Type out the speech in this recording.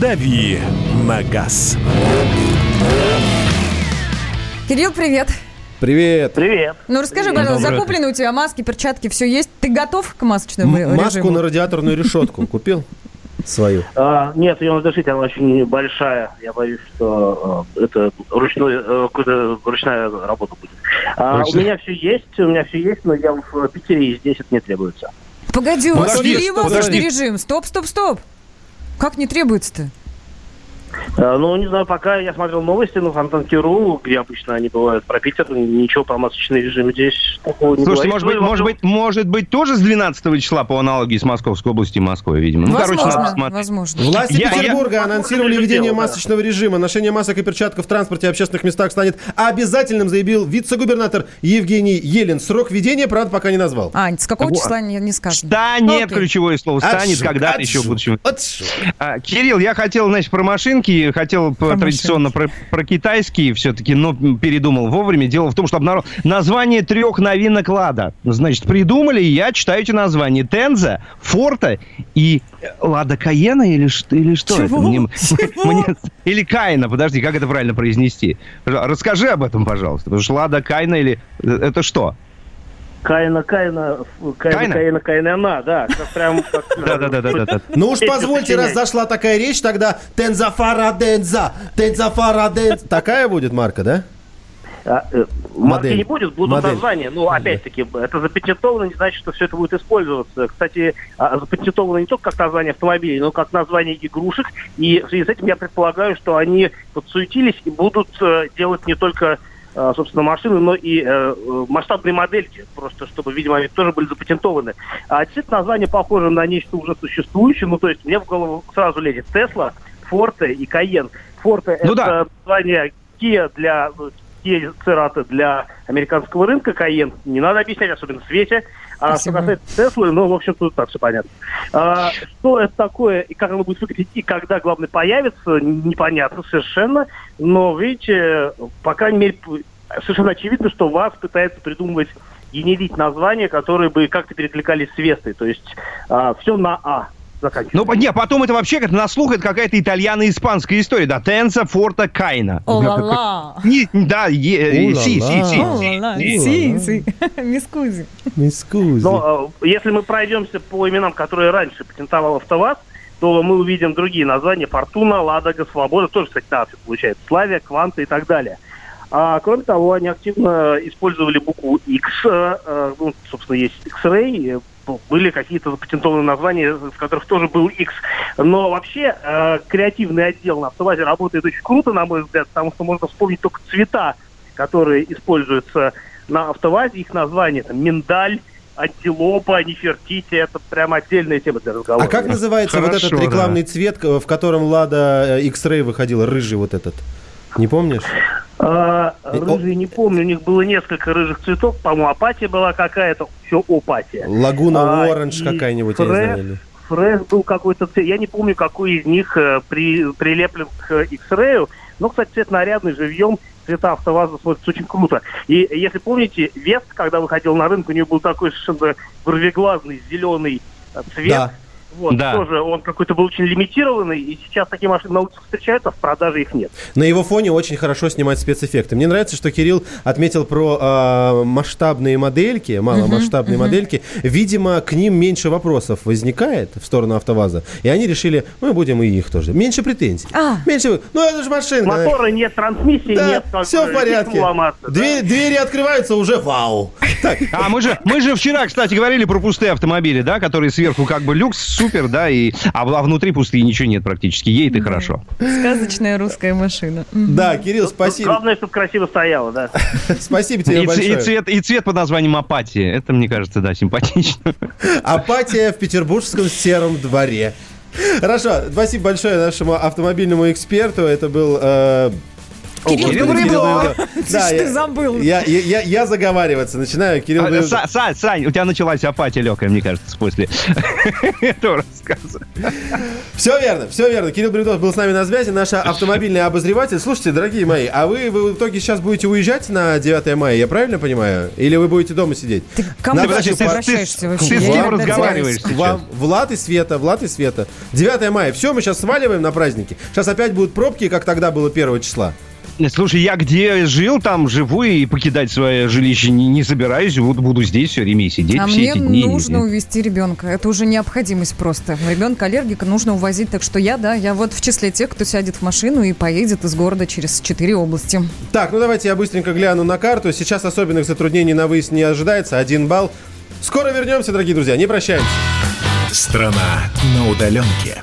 «Дави на газ». Кирилл, привет. Привет. Привет. Ну расскажи, пожалуйста, Доброе закуплены у тебя маски, перчатки, все есть? Ты готов к масочному М- Маску режиму? на радиаторную решетку купил? Свою. А, нет, ее надо шить, она очень большая. Я боюсь, что а, это ручной, какая-то ручная работа будет. А, у меня все есть, у меня все есть, но я в Питере, и здесь это не требуется. Погоди, у вас Подожди, ввели стоп, масочный подожди. режим. Стоп, стоп, стоп. Как не требуется-то? А, ну, не знаю, пока я смотрел новости на Фонтанке.ру, где обычно они бывают про Питер, ничего про масочный режим здесь такого не Слушайте, может быть, Ну, и может быть, может быть, тоже с 12 числа по аналогии с Московской областью и Москвой, видимо. Ну, короче, возможно, надо смотреть. возможно. Власти Я- Петербурга я- анонсировали введение масочного режима. Ношение масок и перчатков в транспорте и общественных местах станет обязательным, заявил вице-губернатор Евгений Елен. Срок введения, правда, пока не назвал. Ань, с какого Вот. числа не, не сказано? Станет Окей. ключевое слово. Станет когда-то еще в будущем. А, Кирилл, я хотел, значит, про машинки, хотел по- машинки. традиционно про, про китайские все-таки, но передумал вовремя. Дело в том, что обнаружил название трех новинок Лада. Значит, придумали, я читаю эти названия. Тенза, Форта и э, Лада Каена или, или что Чего? это? Мне- Чего? мне- или Кайна, подожди, как это правильно произнести? Расскажи об этом, пожалуйста. Потому что Лада Кайна или... э, Это что? Каина, Каина, Каина, Каина? Каина, Каина, она, да, прям... как, э, Да-да-да-да-да. Ну уж позвольте, раз зашла такая речь, тогда Тензафара Денза, Тензафара Денза. Такая будет марка, да? А, э, марки Модель. не будет, будут Модель. названия. Ну, опять-таки, это запатентовано, не значит, что все это будет использоваться. Кстати, а, запатентовано не только как название автомобилей, но как название игрушек. И в связи с этим я предполагаю, что они подсуетились и будут э, делать не только собственно, машины, но и э, э, масштабные модельки, просто чтобы, видимо, они тоже были запатентованы. А действительно, название похоже на нечто уже существующее, ну, то есть мне в голову сразу лезет Тесла, Форте и Каен. Форте Ну это да. название Kia для Kia Cerato для американского рынка, Каен не надо объяснять, особенно в свете. А что касается Теслы, ну, в общем, тут так все понятно. А, что это такое и как оно будет выглядеть, и когда, главное, появится, непонятно совершенно. Но, видите, по крайней мере, совершенно очевидно, что вас пытается придумывать генерить названия, которые бы как-то перекликались с Вестой. То есть все на А заканчивается. Ну, не, потом это вообще как на слух, это какая-то итальяно-испанская история, да, Тенса, Форта, Кайна. О-ла-ла. Да, э, си, си, си, си. Си, си. Мискузи. Мискузи. Но э, если мы пройдемся по именам, которые раньше патентовал АвтоВАЗ, то мы увидим другие названия. Фортуна, Ладога, Свобода, тоже, кстати, на «Авто» получается. Славия, Кванта и так далее. А, кроме того, они активно использовали букву X. э, э, ну, собственно, есть X-Ray. Э, Были какие-то запатентованные названия, в которых тоже был X. Но вообще э, креативный отдел на «АвтоВАЗе» работает очень круто, на мой взгляд, потому что можно вспомнить только цвета, которые используются на «АвтоВАЗе». Их названия там миндаль, антилопа, нефертити. Это прям отдельная тема для разговора. А как называется вот Хорошо, этот да. рекламный цвет, в котором Лада X-Ray выходила, рыжий вот этот? Не помнишь? А, рыжий не помню, у них было несколько рыжих цветов, по-моему, апатия была какая-то, все апатия. Лагуна А, Оранж какая-нибудь, я не Фреш- знаю. или- Фреш был какой-то цвет, я не помню, какой из них э, при, прилеплен к X-Ray, но, кстати, цвет нарядный, живьем, цвета АвтоВАЗа смотрятся очень круто. И если помните, Вест, когда выходил на рынок, у него был такой совершенно вырвиглазный зеленый э, цвет. Да. Вот, Да. тоже он какой-то был очень лимитированный, и сейчас такие машины на улицах встречаются, а в продаже их нет. На его фоне очень хорошо снимать спецэффекты. Мне нравится, что Кирилл отметил про а, масштабные модельки, маломасштабные модельки. Видимо, к ним меньше вопросов возникает в сторону АвтоВАЗа. И они решили, мы будем и их тоже. Меньше претензий. А. Меньше... Ну, это же машинка. Мотора нет, трансмиссии Да, нет. все в порядке. ломаться, да. Двери, двери открываются уже вау. Так, А мы же, мы же вчера, кстати, говорили про пустые автомобили, да, которые сверху как бы люкс, супер, да, и, а, а внутри пустые ничего нет практически. Едет и хорошо. Сказочная русская машина. Да, Кирилл, спасибо. Главное, чтобы красиво стояло, да. Спасибо тебе И, большое. и цвет, и цвет под названием апатия. Это, мне кажется, да, симпатично. Апатия в петербургском сером дворе. Хорошо, спасибо большое нашему автомобильному эксперту. Это был э, Кирилл Кирилл Бревдо. Да, Ты я- забыл. Я, я, я, я заговариваться начинаю. Кирилл А. Са- Сань, Сань, у тебя началась апатия легкая, мне кажется, после этого рассказа. Все верно, все верно. Кирилл Бревдов был с нами на связи, наш автомобильный обозреватель. Слушайте, дорогие мои, а вы, вы в итоге сейчас будете уезжать на 9 мая, я правильно понимаю? Или вы будете дома сидеть? Ты кому ты обращаешься вообще? ты с кем разговариваешь? Вам Влад и Света, Влад и Света. 9 мая. Все, мы сейчас сваливаем на праздники. Сейчас опять будут пробки, как тогда было 1 числа. Слушай, я где жил, там живу и покидать свое жилище не, не собираюсь. Вот буду здесь все время и сидеть А все мне эти дни. нужно увезти ребенка. Это уже необходимость просто. Ребенка аллергика нужно увозить. Так что я, да, я вот в числе тех, кто сядет в машину и поедет из города через четыре области. Так, ну давайте я быстренько гляну на карту. Сейчас особенных затруднений на выезд не ожидается. Один балл. Скоро вернемся, дорогие друзья. Не прощаемся. Страна на удаленке.